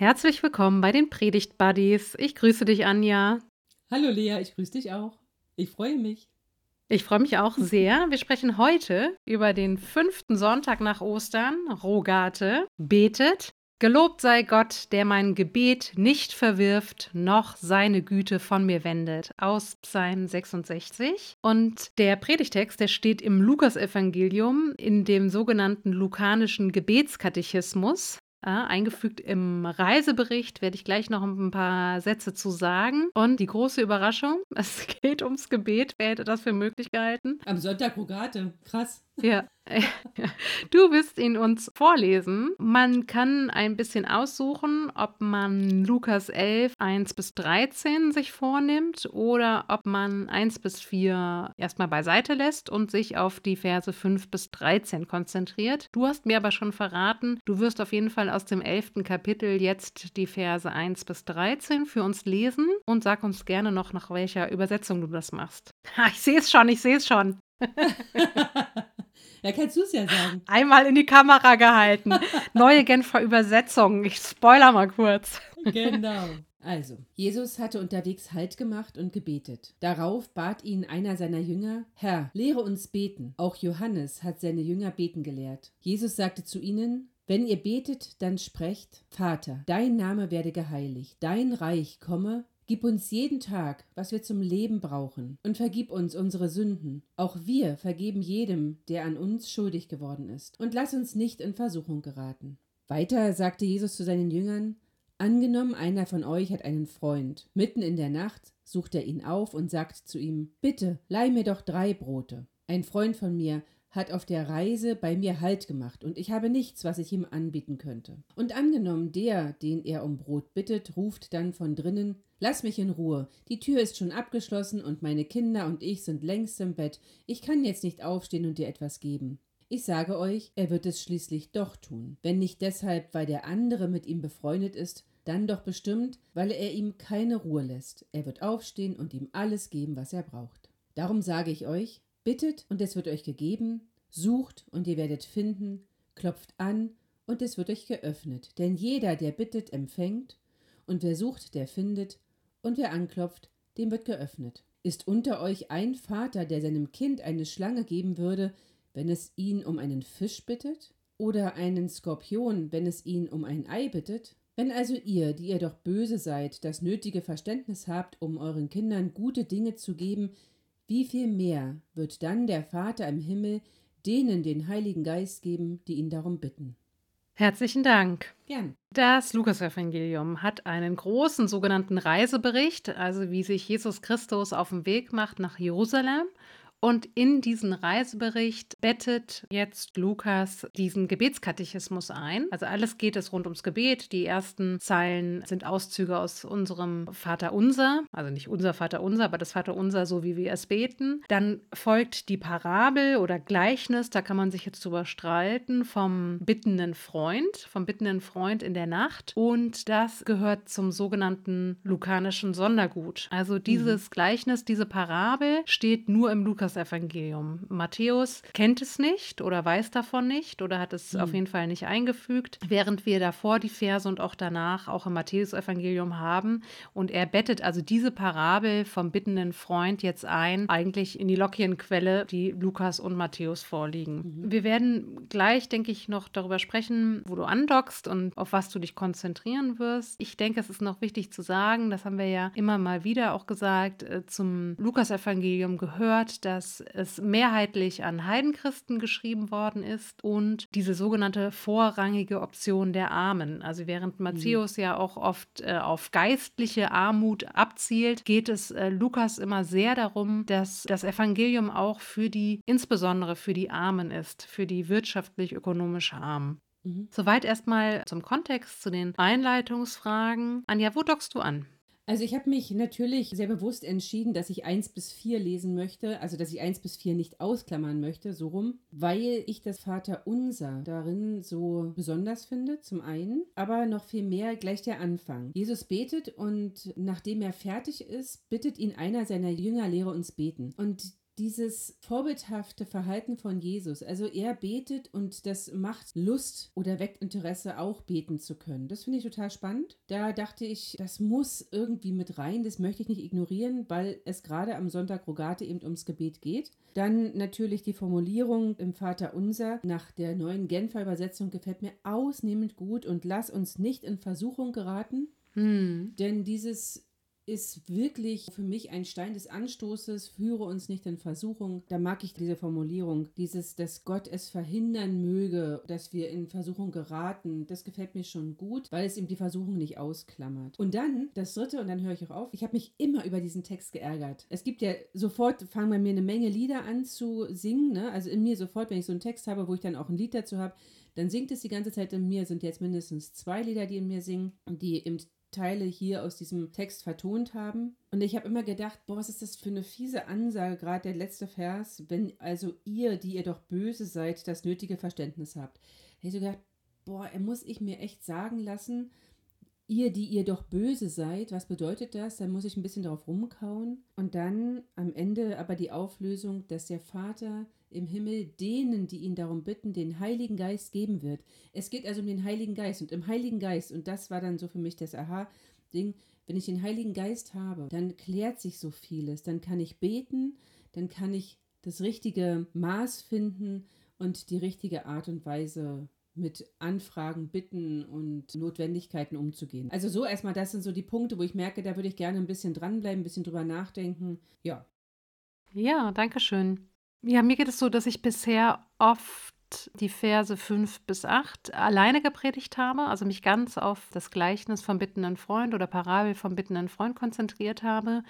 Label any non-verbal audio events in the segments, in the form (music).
Herzlich willkommen bei den Predigt Buddies. Ich grüße dich, Anja. Hallo Lea, ich grüße dich auch. Ich freue mich. Ich freue mich auch sehr. Wir sprechen heute über den fünften Sonntag nach Ostern, Rogate, betet. Gelobt sei Gott, der mein Gebet nicht verwirft, noch seine Güte von mir wendet. Aus Psalm 66. Und der Predigtext, der steht im Lukasevangelium in dem sogenannten lukanischen Gebetskatechismus. Ja, eingefügt im Reisebericht werde ich gleich noch ein paar Sätze zu sagen. Und die große Überraschung, (laughs) es geht ums Gebet. Wer hätte das für möglich gehalten? Am Sonntag Rogate. Krass. Ja, (laughs) Du wirst ihn uns vorlesen. Man kann ein bisschen aussuchen, ob man Lukas 11, 1 bis 13 sich vornimmt oder ob man 1 bis 4 erstmal beiseite lässt und sich auf die Verse 5 bis 13 konzentriert. Du hast mir aber schon verraten, du wirst auf jeden Fall aus dem 11. Kapitel jetzt die Verse 1 bis 13 für uns lesen und sag uns gerne noch, nach welcher Übersetzung du das machst. Ha, ich sehe es schon, ich sehe es schon. (laughs) Ja, kannst du es ja sagen. Einmal in die Kamera gehalten. Neue Genfer Übersetzung. Ich spoiler mal kurz. Genau. Also, Jesus hatte unterwegs Halt gemacht und gebetet. Darauf bat ihn einer seiner Jünger, Herr, lehre uns beten. Auch Johannes hat seine Jünger beten gelehrt. Jesus sagte zu ihnen, wenn ihr betet, dann sprecht, Vater, dein Name werde geheiligt, dein Reich komme, Gib uns jeden Tag, was wir zum Leben brauchen, und vergib uns unsere Sünden. Auch wir vergeben jedem, der an uns schuldig geworden ist. Und lass uns nicht in Versuchung geraten. Weiter sagte Jesus zu seinen Jüngern, Angenommen, einer von euch hat einen Freund. Mitten in der Nacht sucht er ihn auf und sagt zu ihm, Bitte, leih mir doch drei Brote. Ein Freund von mir hat auf der Reise bei mir Halt gemacht, und ich habe nichts, was ich ihm anbieten könnte. Und angenommen, der, den er um Brot bittet, ruft dann von drinnen Lass mich in Ruhe, die Tür ist schon abgeschlossen und meine Kinder und ich sind längst im Bett, ich kann jetzt nicht aufstehen und dir etwas geben. Ich sage euch, er wird es schließlich doch tun, wenn nicht deshalb, weil der andere mit ihm befreundet ist, dann doch bestimmt, weil er ihm keine Ruhe lässt. Er wird aufstehen und ihm alles geben, was er braucht. Darum sage ich euch, Bittet und es wird euch gegeben, sucht und ihr werdet finden, klopft an und es wird euch geöffnet. Denn jeder, der bittet, empfängt, und wer sucht, der findet, und wer anklopft, dem wird geöffnet. Ist unter euch ein Vater, der seinem Kind eine Schlange geben würde, wenn es ihn um einen Fisch bittet? Oder einen Skorpion, wenn es ihn um ein Ei bittet? Wenn also ihr, die ihr doch böse seid, das nötige Verständnis habt, um euren Kindern gute Dinge zu geben, wie viel mehr wird dann der Vater im Himmel denen den Heiligen Geist geben, die ihn darum bitten. Herzlichen Dank. Gern. Das Lukasevangelium hat einen großen sogenannten Reisebericht, also wie sich Jesus Christus auf den Weg macht nach Jerusalem und in diesen Reisebericht bettet jetzt Lukas diesen Gebetskatechismus ein. Also alles geht es rund ums Gebet. Die ersten Zeilen sind Auszüge aus unserem Vater Unser, also nicht unser Vater Unser, aber das Vater Unser, so wie wir es beten. Dann folgt die Parabel oder Gleichnis, da kann man sich jetzt drüber streiten, vom bittenden Freund, vom bittenden Freund in der Nacht. Und das gehört zum sogenannten lukanischen Sondergut. Also dieses mhm. Gleichnis, diese Parabel steht nur im Lukas Lukas-Evangelium. Matthäus kennt es nicht oder weiß davon nicht oder hat es mhm. auf jeden Fall nicht eingefügt, während wir davor die Verse und auch danach auch im Matthäus-Evangelium haben. Und er bettet also diese Parabel vom bittenden Freund jetzt ein, eigentlich in die Lokienquelle, die Lukas und Matthäus vorliegen. Mhm. Wir werden gleich, denke ich, noch darüber sprechen, wo du andockst und auf was du dich konzentrieren wirst. Ich denke, es ist noch wichtig zu sagen, das haben wir ja immer mal wieder auch gesagt, äh, zum Lukas-Evangelium gehört, dass dass es mehrheitlich an Heidenchristen geschrieben worden ist und diese sogenannte vorrangige Option der Armen. Also während mhm. Matthäus mhm. ja auch oft äh, auf geistliche Armut abzielt, geht es äh, Lukas immer sehr darum, dass das Evangelium auch für die, insbesondere für die Armen ist, für die wirtschaftlich-ökonomisch Armen. Mhm. Soweit erstmal zum Kontext, zu den Einleitungsfragen. Anja, wo dockst du an? Also ich habe mich natürlich sehr bewusst entschieden, dass ich 1 bis 4 lesen möchte, also dass ich 1 bis 4 nicht ausklammern möchte, so rum, weil ich das Vater Unser darin so besonders finde, zum einen, aber noch viel mehr gleich der Anfang. Jesus betet und nachdem er fertig ist, bittet ihn einer seiner Jünger, lehre uns beten. Und dieses vorbildhafte Verhalten von Jesus. Also er betet und das macht Lust oder weckt Interesse, auch beten zu können. Das finde ich total spannend. Da dachte ich, das muss irgendwie mit rein, das möchte ich nicht ignorieren, weil es gerade am Sonntag Rogate eben ums Gebet geht. Dann natürlich die Formulierung im Vater Unser nach der neuen Genfer Übersetzung gefällt mir ausnehmend gut und lass uns nicht in Versuchung geraten. Hm. Denn dieses ist wirklich für mich ein Stein des Anstoßes, führe uns nicht in Versuchung. Da mag ich diese Formulierung, dieses, dass Gott es verhindern möge, dass wir in Versuchung geraten. Das gefällt mir schon gut, weil es ihm die Versuchung nicht ausklammert. Und dann das dritte, und dann höre ich auch auf, ich habe mich immer über diesen Text geärgert. Es gibt ja sofort, fangen bei mir eine Menge Lieder an zu singen, ne? also in mir sofort, wenn ich so einen Text habe, wo ich dann auch ein Lied dazu habe, dann singt es die ganze Zeit in mir, sind jetzt mindestens zwei Lieder, die in mir singen, die im Teile hier aus diesem Text vertont haben. Und ich habe immer gedacht, boah, was ist das für eine fiese Ansage, gerade der letzte Vers, wenn also ihr, die ihr doch böse seid, das nötige Verständnis habt. Da ich so gedacht, boah, er muss ich mir echt sagen lassen, ihr, die ihr doch böse seid, was bedeutet das? Dann muss ich ein bisschen darauf rumkauen. Und dann am Ende aber die Auflösung, dass der Vater im Himmel denen, die ihn darum bitten, den Heiligen Geist geben wird. Es geht also um den Heiligen Geist und im Heiligen Geist, und das war dann so für mich das Aha-Ding, wenn ich den Heiligen Geist habe, dann klärt sich so vieles. Dann kann ich beten, dann kann ich das richtige Maß finden und die richtige Art und Weise mit Anfragen, Bitten und Notwendigkeiten umzugehen. Also so erstmal, das sind so die Punkte, wo ich merke, da würde ich gerne ein bisschen dranbleiben, ein bisschen drüber nachdenken. Ja. Ja, danke schön. Ja, mir geht es so, dass ich bisher oft die Verse 5 bis 8 alleine gepredigt habe, also mich ganz auf das Gleichnis vom bittenden Freund oder Parabel vom bittenden Freund konzentriert habe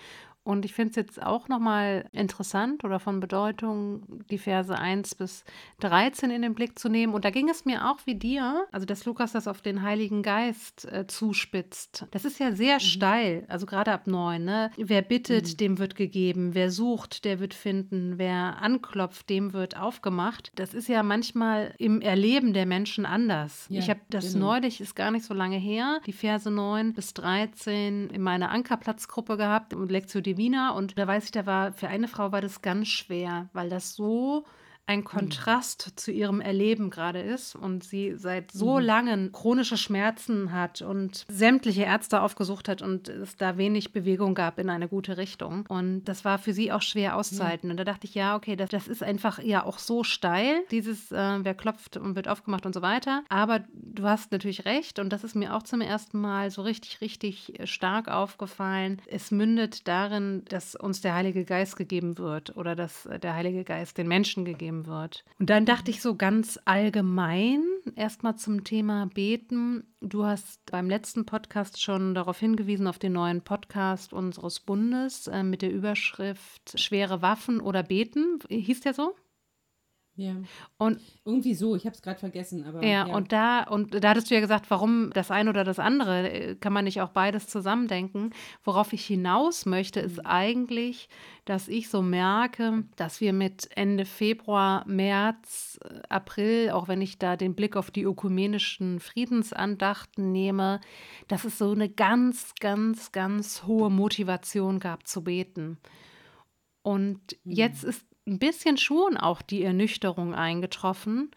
und ich finde es jetzt auch nochmal interessant oder von Bedeutung, die Verse 1 bis 13 in den Blick zu nehmen. Und da ging es mir auch wie dir, also dass Lukas das auf den Heiligen Geist äh, zuspitzt. Das ist ja sehr mhm. steil, also gerade ab 9. Ne? Wer bittet, mhm. dem wird gegeben. Wer sucht, der wird finden. Wer anklopft, dem wird aufgemacht. Das ist ja manchmal im Erleben der Menschen anders. Ja, ich habe das genau. neulich, ist gar nicht so lange her, die Verse 9 bis 13 in meiner Ankerplatzgruppe gehabt und Lektion Divina und da weiß ich, da war für eine Frau war das ganz schwer, weil das so ein mhm. Kontrast mhm. zu ihrem Erleben gerade ist und sie seit so mhm. langen chronische Schmerzen hat und sämtliche Ärzte aufgesucht hat und es da wenig Bewegung gab in eine gute Richtung. Und das war für sie auch schwer auszuhalten. Mhm. Und da dachte ich, ja, okay, das, das ist einfach ja auch so steil, dieses, äh, wer klopft und wird aufgemacht und so weiter. Aber du hast natürlich recht und das ist mir auch zum ersten Mal so richtig, richtig stark aufgefallen. Es mündet darin, dass uns der Heilige Geist gegeben wird oder dass der Heilige Geist den Menschen gegeben wird. Und dann dachte ich so ganz allgemein erstmal zum Thema Beten. Du hast beim letzten Podcast schon darauf hingewiesen, auf den neuen Podcast unseres Bundes äh, mit der Überschrift Schwere Waffen oder Beten. Hieß der so? Ja. Und irgendwie so, ich habe es gerade vergessen, aber ja, ja, und da und da hattest du ja gesagt, warum das eine oder das andere, äh, kann man nicht auch beides zusammendenken. Worauf ich hinaus möchte, ist mhm. eigentlich, dass ich so merke, dass wir mit Ende Februar, März, äh, April, auch wenn ich da den Blick auf die ökumenischen Friedensandachten nehme, dass es so eine ganz, ganz, ganz hohe Motivation gab zu beten. Und jetzt mhm. ist ein bisschen schon auch die Ernüchterung eingetroffen,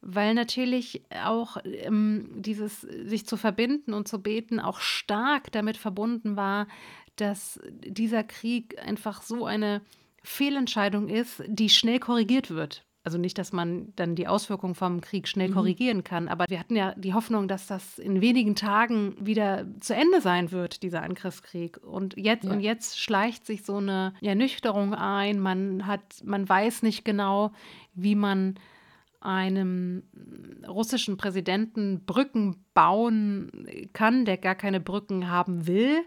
weil natürlich auch ähm, dieses sich zu verbinden und zu beten auch stark damit verbunden war, dass dieser Krieg einfach so eine Fehlentscheidung ist, die schnell korrigiert wird. Also nicht, dass man dann die Auswirkungen vom Krieg schnell mhm. korrigieren kann, aber wir hatten ja die Hoffnung, dass das in wenigen Tagen wieder zu Ende sein wird, dieser Angriffskrieg. Und jetzt ja. und jetzt schleicht sich so eine Ernüchterung ein. Man hat, man weiß nicht genau, wie man einem russischen Präsidenten Brücken bauen kann, der gar keine Brücken haben will.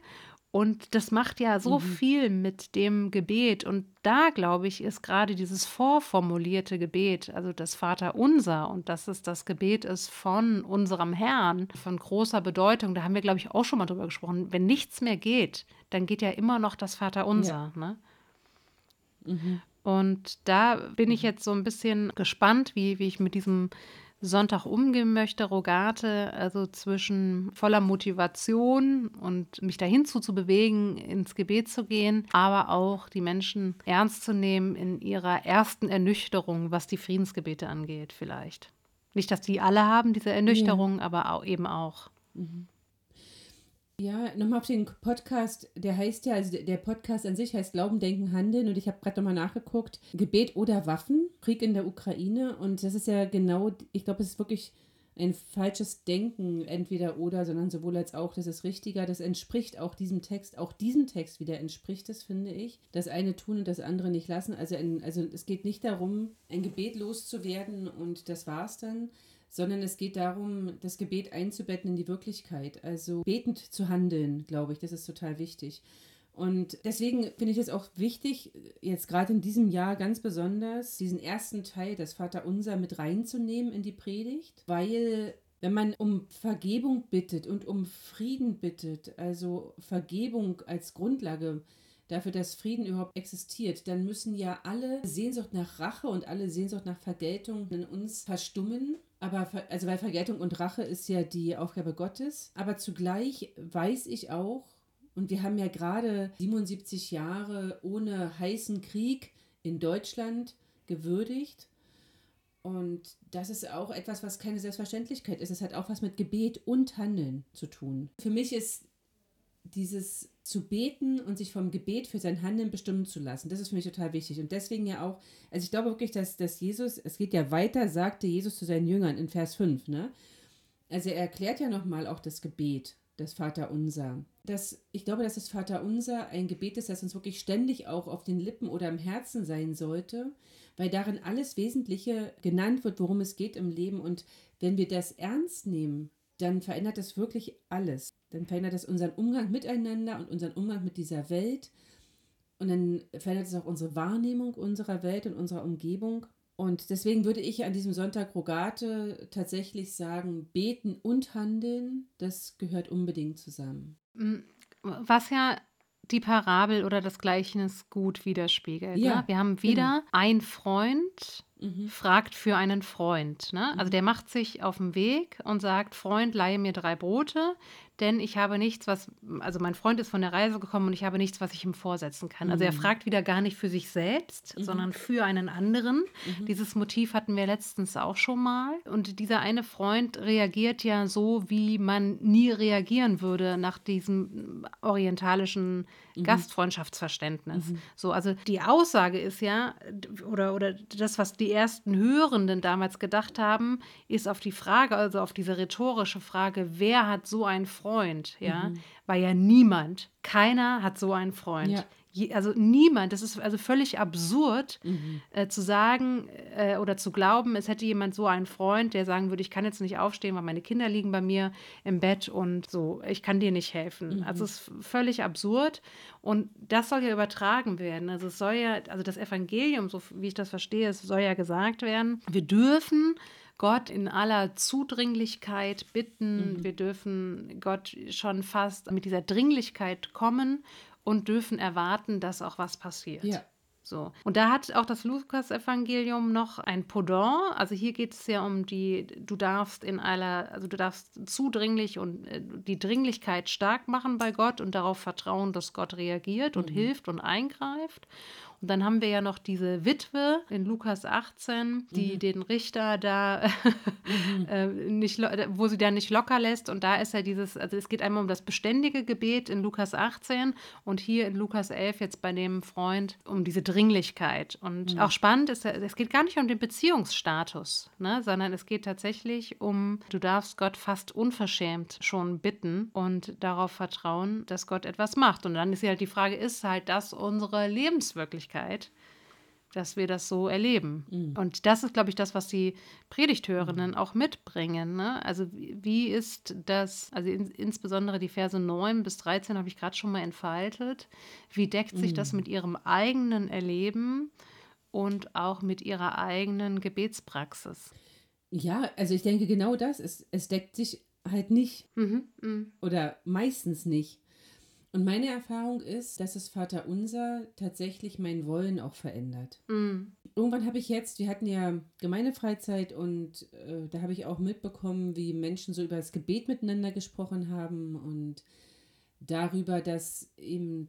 Und das macht ja so mhm. viel mit dem Gebet. Und da, glaube ich, ist gerade dieses vorformulierte Gebet, also das Vater unser und dass es das Gebet ist von unserem Herrn, von großer Bedeutung. Da haben wir, glaube ich, auch schon mal drüber gesprochen. Wenn nichts mehr geht, dann geht ja immer noch das Vater unser. Ja. Ne? Mhm. Und da bin ich jetzt so ein bisschen gespannt, wie, wie ich mit diesem Sonntag umgehen möchte, Rogate, also zwischen voller Motivation und mich dahin zu, zu bewegen, ins Gebet zu gehen, aber auch die Menschen ernst zu nehmen in ihrer ersten Ernüchterung, was die Friedensgebete angeht, vielleicht. Nicht, dass die alle haben, diese Ernüchterung, ja. aber auch, eben auch. Mhm. Ja, nochmal auf den Podcast, der heißt ja, also der Podcast an sich heißt Glauben, Denken, Handeln und ich habe gerade nochmal nachgeguckt, Gebet oder Waffen, Krieg in der Ukraine und das ist ja genau, ich glaube, es ist wirklich ein falsches Denken, entweder oder, sondern sowohl als auch, das ist richtiger, das entspricht auch diesem Text, auch diesem Text wieder entspricht es, finde ich. Das eine tun und das andere nicht lassen. Also, ein, also es geht nicht darum, ein Gebet loszuwerden und das war's dann, sondern es geht darum, das Gebet einzubetten in die Wirklichkeit. Also betend zu handeln, glaube ich, das ist total wichtig. Und deswegen finde ich es auch wichtig, jetzt gerade in diesem Jahr ganz besonders, diesen ersten Teil, das Vaterunser, mit reinzunehmen in die Predigt, weil wenn man um Vergebung bittet und um Frieden bittet, also Vergebung als Grundlage dafür, dass Frieden überhaupt existiert, dann müssen ja alle Sehnsucht nach Rache und alle Sehnsucht nach Vergeltung in uns verstummen. Aber also weil Vergeltung und Rache ist ja die Aufgabe Gottes. Aber zugleich weiß ich auch, und wir haben ja gerade 77 Jahre ohne heißen Krieg in Deutschland gewürdigt. Und das ist auch etwas, was keine Selbstverständlichkeit ist. Es hat auch was mit Gebet und Handeln zu tun. Für mich ist dieses zu beten und sich vom Gebet für sein Handeln bestimmen zu lassen, das ist für mich total wichtig. Und deswegen ja auch, also ich glaube wirklich, dass, dass Jesus, es geht ja weiter, sagte Jesus zu seinen Jüngern in Vers 5, ne? Also er erklärt ja nochmal auch das Gebet das Vaterunser. Das, ich glaube, dass das Vaterunser ein Gebet ist, das uns wirklich ständig auch auf den Lippen oder im Herzen sein sollte, weil darin alles Wesentliche genannt wird, worum es geht im Leben. Und wenn wir das ernst nehmen, dann verändert das wirklich alles. Dann verändert es unseren Umgang miteinander und unseren Umgang mit dieser Welt. Und dann verändert es auch unsere Wahrnehmung unserer Welt und unserer Umgebung. Und deswegen würde ich an diesem Sonntag Rogate tatsächlich sagen, beten und handeln, das gehört unbedingt zusammen. Mm, was ja die Parabel oder das Gleichnis gut widerspiegelt. Ja, ne? Wir haben wieder genau. ein Freund, mhm. fragt für einen Freund. Ne? Also mhm. der macht sich auf den Weg und sagt, Freund, leihe mir drei Brote denn ich habe nichts, was, also mein Freund ist von der Reise gekommen und ich habe nichts, was ich ihm vorsetzen kann. Mhm. Also er mhm. fragt wieder gar nicht für sich selbst, mhm. sondern für einen anderen. Mhm. Dieses Motiv hatten wir letztens auch schon mal. Und dieser eine Freund reagiert ja so, wie man nie reagieren würde nach diesem orientalischen. Gastfreundschaftsverständnis. So, also die Aussage ist ja, oder, oder das, was die ersten Hörenden damals gedacht haben, ist auf die Frage, also auf diese rhetorische Frage, wer hat so einen Freund, ja, mhm. war ja niemand. Keiner hat so einen Freund. Ja. Je, also niemand, das ist also völlig absurd mhm. äh, zu sagen äh, oder zu glauben, es hätte jemand so einen Freund, der sagen würde, ich kann jetzt nicht aufstehen, weil meine Kinder liegen bei mir im Bett und so, ich kann dir nicht helfen. Mhm. Also es ist völlig absurd und das soll ja übertragen werden. Also es soll ja, also das Evangelium, so wie ich das verstehe, es soll ja gesagt werden, wir dürfen Gott in aller Zudringlichkeit bitten. Mhm. Wir dürfen Gott schon fast mit dieser Dringlichkeit kommen und dürfen erwarten, dass auch was passiert. Ja. So. Und da hat auch das Lukas-Evangelium noch ein Pendant. Also hier geht es ja um die, du darfst in aller, also du darfst zudringlich und äh, die Dringlichkeit stark machen bei Gott und darauf vertrauen, dass Gott reagiert und mhm. hilft und eingreift. Und dann haben wir ja noch diese Witwe in Lukas 18, die mhm. den Richter da mhm. (laughs) äh, nicht, wo sie da nicht locker lässt. Und da ist ja dieses, also es geht einmal um das beständige Gebet in Lukas 18 und hier in Lukas 11 jetzt bei dem Freund um diese Dringlichkeit. Und mhm. auch spannend ist, es geht gar nicht um den Beziehungsstatus, ne, sondern es geht tatsächlich um, du darfst Gott fast unverschämt schon bitten und darauf vertrauen, dass Gott etwas macht. Und dann ist ja halt die Frage, ist halt das unsere Lebenswirklichkeit? Möglichkeit, dass wir das so erleben. Mhm. Und das ist, glaube ich, das, was die Predigthörenden mhm. auch mitbringen. Ne? Also wie ist das, also in, insbesondere die Verse 9 bis 13 habe ich gerade schon mal entfaltet. Wie deckt sich mhm. das mit ihrem eigenen Erleben und auch mit ihrer eigenen Gebetspraxis? Ja, also ich denke genau das. Es, es deckt sich halt nicht. Mhm, mh. Oder meistens nicht. Und meine Erfahrung ist, dass das Vaterunser tatsächlich mein Wollen auch verändert. Mm. Irgendwann habe ich jetzt, wir hatten ja Gemeindefreizeit und äh, da habe ich auch mitbekommen, wie Menschen so über das Gebet miteinander gesprochen haben und darüber, dass eben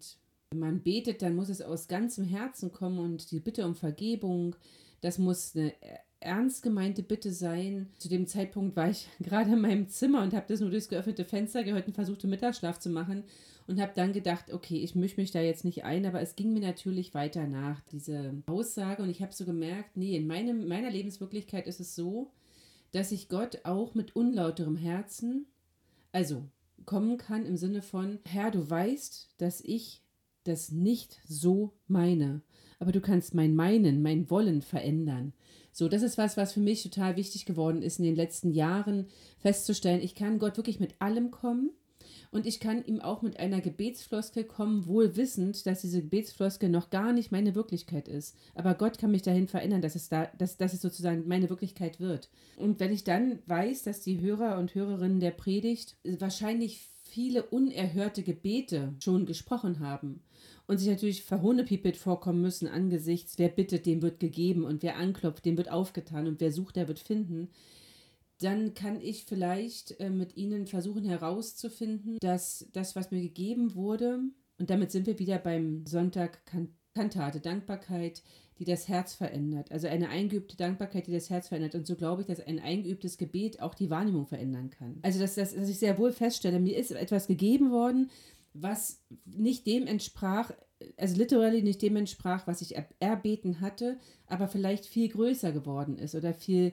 wenn man betet, dann muss es aus ganzem Herzen kommen und die Bitte um Vergebung, das muss eine ernst gemeinte Bitte sein. Zu dem Zeitpunkt war ich (laughs) gerade in meinem Zimmer und habe das nur durchs geöffnete Fenster gehört und versuchte Mittagsschlaf zu machen und habe dann gedacht, okay, ich mische mich da jetzt nicht ein, aber es ging mir natürlich weiter nach, diese Aussage und ich habe so gemerkt, nee, in meinem, meiner Lebenswirklichkeit ist es so, dass ich Gott auch mit unlauterem Herzen, also kommen kann im Sinne von, Herr, du weißt, dass ich das nicht so meine, aber du kannst mein Meinen, mein Wollen verändern. So, das ist was, was für mich total wichtig geworden ist in den letzten Jahren festzustellen, ich kann Gott wirklich mit allem kommen und ich kann ihm auch mit einer Gebetsfloskel kommen, wohl wissend, dass diese Gebetsfloskel noch gar nicht meine Wirklichkeit ist. Aber Gott kann mich dahin verändern, dass es da, dass, dass es sozusagen meine Wirklichkeit wird. Und wenn ich dann weiß, dass die Hörer und Hörerinnen der Predigt wahrscheinlich viele unerhörte Gebete schon gesprochen haben und sich natürlich verhohnepiepelt vorkommen müssen angesichts, wer bittet, dem wird gegeben und wer anklopft, dem wird aufgetan und wer sucht, der wird finden, dann kann ich vielleicht äh, mit ihnen versuchen herauszufinden, dass das, was mir gegeben wurde, und damit sind wir wieder beim Sonntag Kantate, Dankbarkeit, die das Herz verändert. Also eine eingeübte Dankbarkeit, die das Herz verändert. Und so glaube ich, dass ein eingeübtes Gebet auch die Wahrnehmung verändern kann. Also, dass, dass, dass ich sehr wohl feststelle, mir ist etwas gegeben worden, was nicht dem entsprach, also literally nicht dem entsprach, was ich erbeten hatte, aber vielleicht viel größer geworden ist oder viel,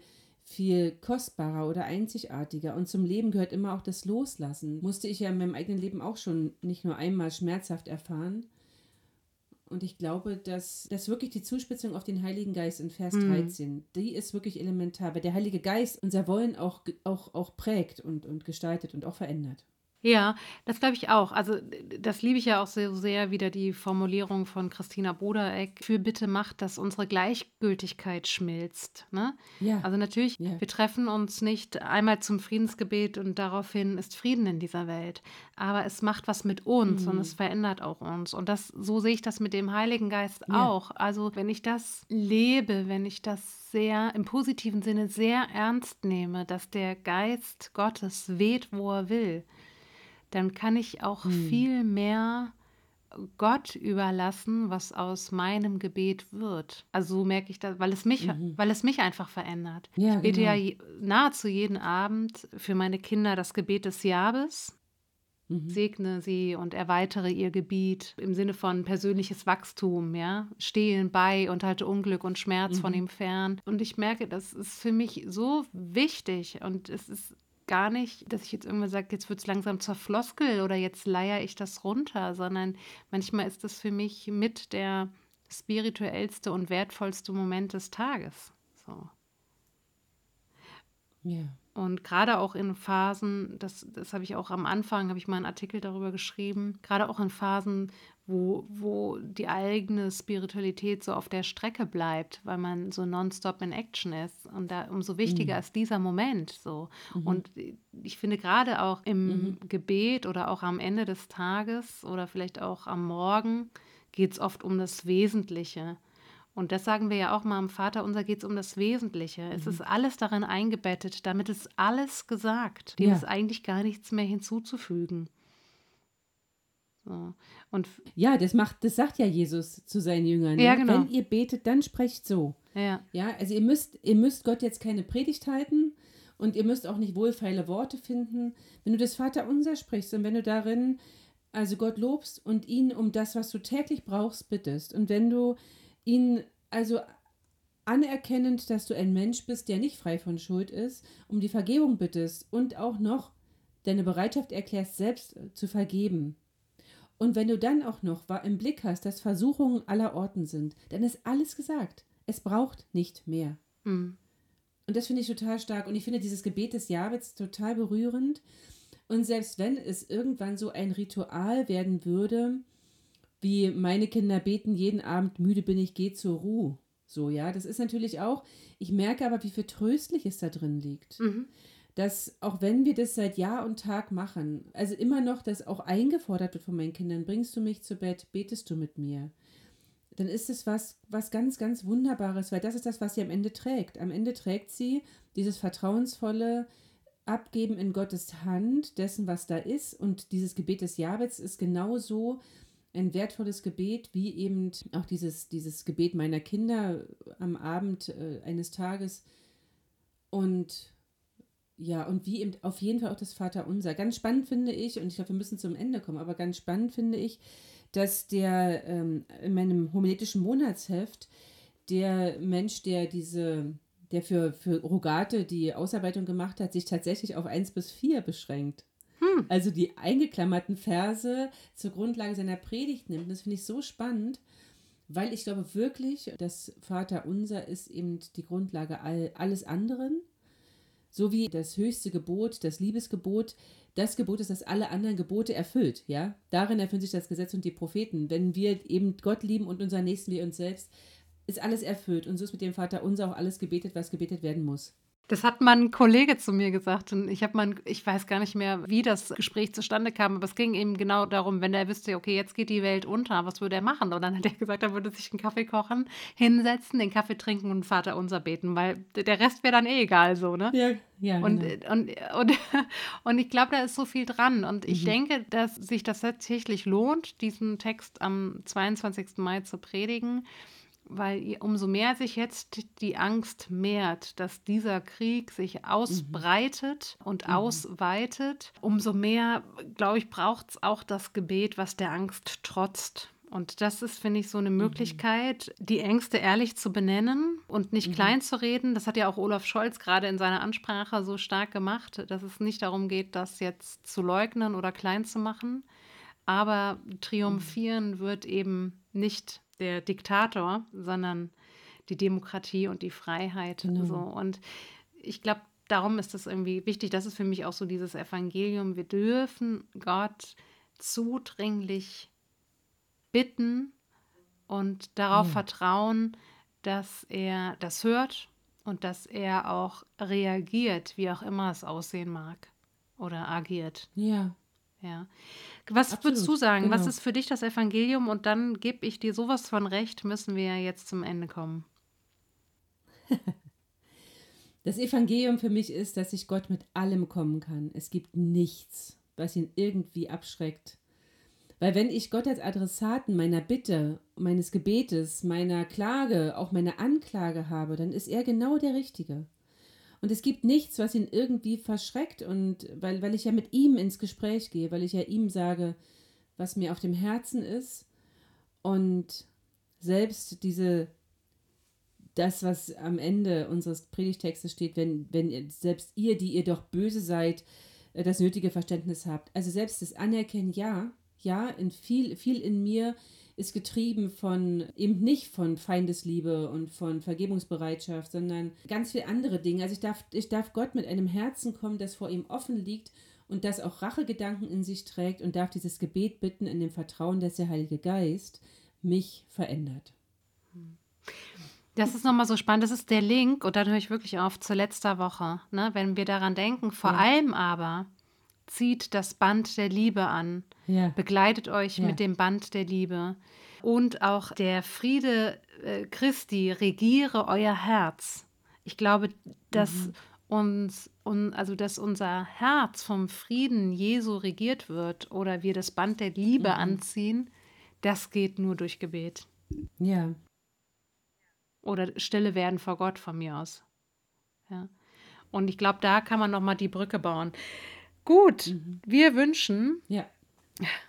viel kostbarer oder einzigartiger. Und zum Leben gehört immer auch das Loslassen. Musste ich ja in meinem eigenen Leben auch schon nicht nur einmal schmerzhaft erfahren. Und ich glaube, dass, dass wirklich die Zuspitzung auf den Heiligen Geist in Vers mhm. 13, die ist wirklich elementar, weil der Heilige Geist unser Wollen auch, auch, auch prägt und, und gestaltet und auch verändert. Ja, das glaube ich auch. Also, das liebe ich ja auch so sehr, wieder die Formulierung von Christina Bodereck: „Für bitte macht, dass unsere Gleichgültigkeit schmilzt“, ne? Ja, Also, natürlich, ja. wir treffen uns nicht einmal zum Friedensgebet und daraufhin ist Frieden in dieser Welt. Aber es macht was mit uns und es mhm. verändert auch uns. Und das so sehe ich das mit dem Heiligen Geist Ja. auch. Also, wenn ich das lebe, wenn ich das sehr im positiven Sinne sehr ernst nehme, dass der Geist Gottes weht, wo er will dann kann ich auch mhm. viel mehr Gott überlassen, was aus meinem Gebet wird. Also so merke ich das, weil es mich, mhm. weil es mich einfach verändert. Ja, ich bete genau. ja nahezu jeden Abend für meine Kinder das Gebet des Jahres. Mhm. Segne sie und erweitere ihr Gebiet im Sinne von persönliches Wachstum, ja. Stehen bei und halte Unglück und Schmerz mhm. von ihm fern. Und ich merke, das ist für mich so wichtig und es ist gar nicht, dass ich jetzt irgendwann sage, jetzt wird es langsam zur Floskel oder jetzt leier ich das runter, sondern manchmal ist das für mich mit der spirituellste und wertvollste Moment des Tages. So. Ja. Und gerade auch in Phasen, das, das habe ich auch am Anfang, habe ich mal einen Artikel darüber geschrieben, gerade auch in Phasen, wo, wo die eigene Spiritualität so auf der Strecke bleibt, weil man so nonstop in Action ist. Und da umso wichtiger mhm. ist dieser Moment so. Mhm. Und ich finde gerade auch im mhm. Gebet oder auch am Ende des Tages oder vielleicht auch am Morgen geht es oft um das Wesentliche. Und das sagen wir ja auch mal am Vater unser geht es um das Wesentliche. Es mhm. ist alles darin eingebettet, damit ist alles gesagt. Dem ja. ist eigentlich gar nichts mehr hinzuzufügen. So. Und ja, das macht, das sagt ja Jesus zu seinen Jüngern. Ja, ne? genau. Wenn ihr betet, dann sprecht so. Ja. Ja, also ihr müsst, ihr müsst Gott jetzt keine Predigt halten und ihr müsst auch nicht wohlfeile Worte finden. Wenn du das Vaterunser sprichst und wenn du darin also Gott lobst und ihn um das, was du täglich brauchst, bittest und wenn du ihn also anerkennend, dass du ein Mensch bist, der nicht frei von Schuld ist, um die Vergebung bittest und auch noch deine Bereitschaft erklärst, selbst zu vergeben, und wenn du dann auch noch im Blick hast, dass Versuchungen aller Orten sind, dann ist alles gesagt. Es braucht nicht mehr. Mhm. Und das finde ich total stark. Und ich finde dieses Gebet des Jahres total berührend. Und selbst wenn es irgendwann so ein Ritual werden würde, wie meine Kinder beten jeden Abend, müde bin ich, geh zur Ruhe. So, ja, das ist natürlich auch, ich merke aber, wie viel Tröstliches da drin liegt. Mhm dass auch wenn wir das seit Jahr und Tag machen, also immer noch das auch eingefordert wird von meinen Kindern, bringst du mich zu Bett, betest du mit mir, dann ist es was, was ganz, ganz Wunderbares, weil das ist das, was sie am Ende trägt. Am Ende trägt sie dieses vertrauensvolle Abgeben in Gottes Hand dessen, was da ist. Und dieses Gebet des Jabets ist genauso ein wertvolles Gebet, wie eben auch dieses, dieses Gebet meiner Kinder am Abend äh, eines Tages. Und ja, und wie eben auf jeden Fall auch das Vaterunser. Ganz spannend finde ich, und ich glaube, wir müssen zum Ende kommen, aber ganz spannend finde ich, dass der ähm, in meinem homiletischen Monatsheft der Mensch, der diese, der für, für Rogate die Ausarbeitung gemacht hat, sich tatsächlich auf 1 bis 4 beschränkt. Hm. Also die eingeklammerten Verse zur Grundlage seiner Predigt nimmt. Das finde ich so spannend, weil ich glaube wirklich, das Vaterunser ist eben die Grundlage all, alles anderen. So wie das höchste Gebot, das Liebesgebot, das Gebot ist, das alle anderen Gebote erfüllt. Ja? Darin erfüllen sich das Gesetz und die Propheten. Wenn wir eben Gott lieben und unseren Nächsten wie uns selbst, ist alles erfüllt. Und so ist mit dem Vater unser auch alles gebetet, was gebetet werden muss. Das hat mal ein Kollege zu mir gesagt und ich habe mal, ich weiß gar nicht mehr, wie das Gespräch zustande kam, aber es ging eben genau darum, wenn er wüsste, okay, jetzt geht die Welt unter, was würde er machen? Und dann hat er gesagt, er würde sich einen Kaffee kochen, hinsetzen, den Kaffee trinken und Vater unser beten, weil der Rest wäre dann eh egal so, ne? Ja, ja. Und, genau. und, und, (laughs) und ich glaube, da ist so viel dran und ich mhm. denke, dass sich das tatsächlich lohnt, diesen Text am 22. Mai zu predigen weil umso mehr sich jetzt die Angst mehrt, dass dieser Krieg sich mhm. ausbreitet mhm. und mhm. ausweitet, umso mehr, glaube ich, braucht es auch das Gebet, was der Angst trotzt. Und das ist, finde ich, so eine mhm. Möglichkeit, mhm. die Ängste ehrlich zu benennen und nicht mhm. klein zu reden. Das hat ja auch Olaf Scholz gerade in seiner Ansprache so stark gemacht, dass es nicht darum geht, das jetzt zu leugnen oder klein zu machen. Aber triumphieren wird eben nicht der Diktator, sondern die Demokratie und die Freiheit. Genau. So. Und ich glaube, darum ist das irgendwie wichtig. Das ist für mich auch so dieses Evangelium. Wir dürfen Gott zudringlich bitten und darauf ja. vertrauen, dass er das hört und dass er auch reagiert, wie auch immer es aussehen mag oder agiert. Ja. Ja. Was Absolut, würdest du sagen? Genau. Was ist für dich das Evangelium? Und dann gebe ich dir sowas von recht, müssen wir jetzt zum Ende kommen. (laughs) Das Evangelium für mich ist, dass ich Gott mit allem kommen kann. Es gibt nichts, was ihn irgendwie abschreckt. Weil wenn ich Gott als Adressaten meiner Bitte, meines Gebetes, meiner Klage, auch meiner Anklage habe, dann ist er genau der Richtige. Und es gibt nichts, was ihn irgendwie verschreckt. Und weil, weil ich ja mit ihm ins Gespräch gehe, weil ich ja ihm sage, was mir auf dem Herzen ist. Und selbst diese, das, was am Ende unseres Predigtextes steht, wenn, wenn selbst ihr, die ihr doch böse seid, äh, das nötige Verständnis habt. Also selbst das Anerkennen, ja, ja, in viel, viel in mir ist getrieben von eben nicht von Feindesliebe und von Vergebungsbereitschaft, sondern ganz viele andere Dinge. Also ich darf, ich darf Gott mit einem Herzen kommen, das vor ihm offen liegt und das auch Rachegedanken in sich trägt und darf dieses Gebet bitten in dem Vertrauen, dass der Heilige Geist mich verändert. Das ist nochmal so spannend. Das ist der Link, und dann höre ich wirklich auf, zur letzter Woche. Ne? Wenn wir daran denken, vor ja. allem aber, zieht das Band der Liebe an. Ja. Begleitet euch ja. mit dem Band der Liebe. Und auch der Friede äh, Christi regiere euer Herz. Ich glaube, dass mhm. uns, un, also dass unser Herz vom Frieden Jesu regiert wird oder wir das Band der Liebe mhm. anziehen, das geht nur durch Gebet. Ja. Oder stille werden vor Gott von mir aus. Ja. Und ich glaube, da kann man noch mal die Brücke bauen. Gut, mhm. wir wünschen. Ja.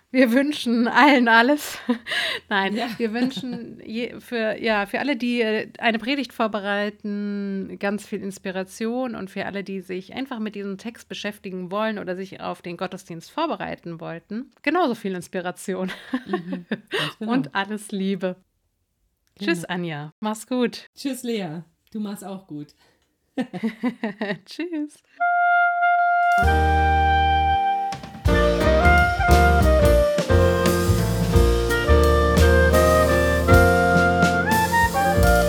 Wir wünschen allen alles. (laughs) Nein, ja. wir wünschen je, für, ja, für alle, die äh, eine Predigt vorbereiten, ganz viel Inspiration und für alle, die sich einfach mit diesem Text beschäftigen wollen oder sich auf den Gottesdienst vorbereiten wollten, genauso viel Inspiration. Mhm, (laughs) genau. Und alles Liebe. Genau. Tschüss, Anja. Mach's gut. Tschüss, Lea. Du machst auch gut. (laughs) Tschüss.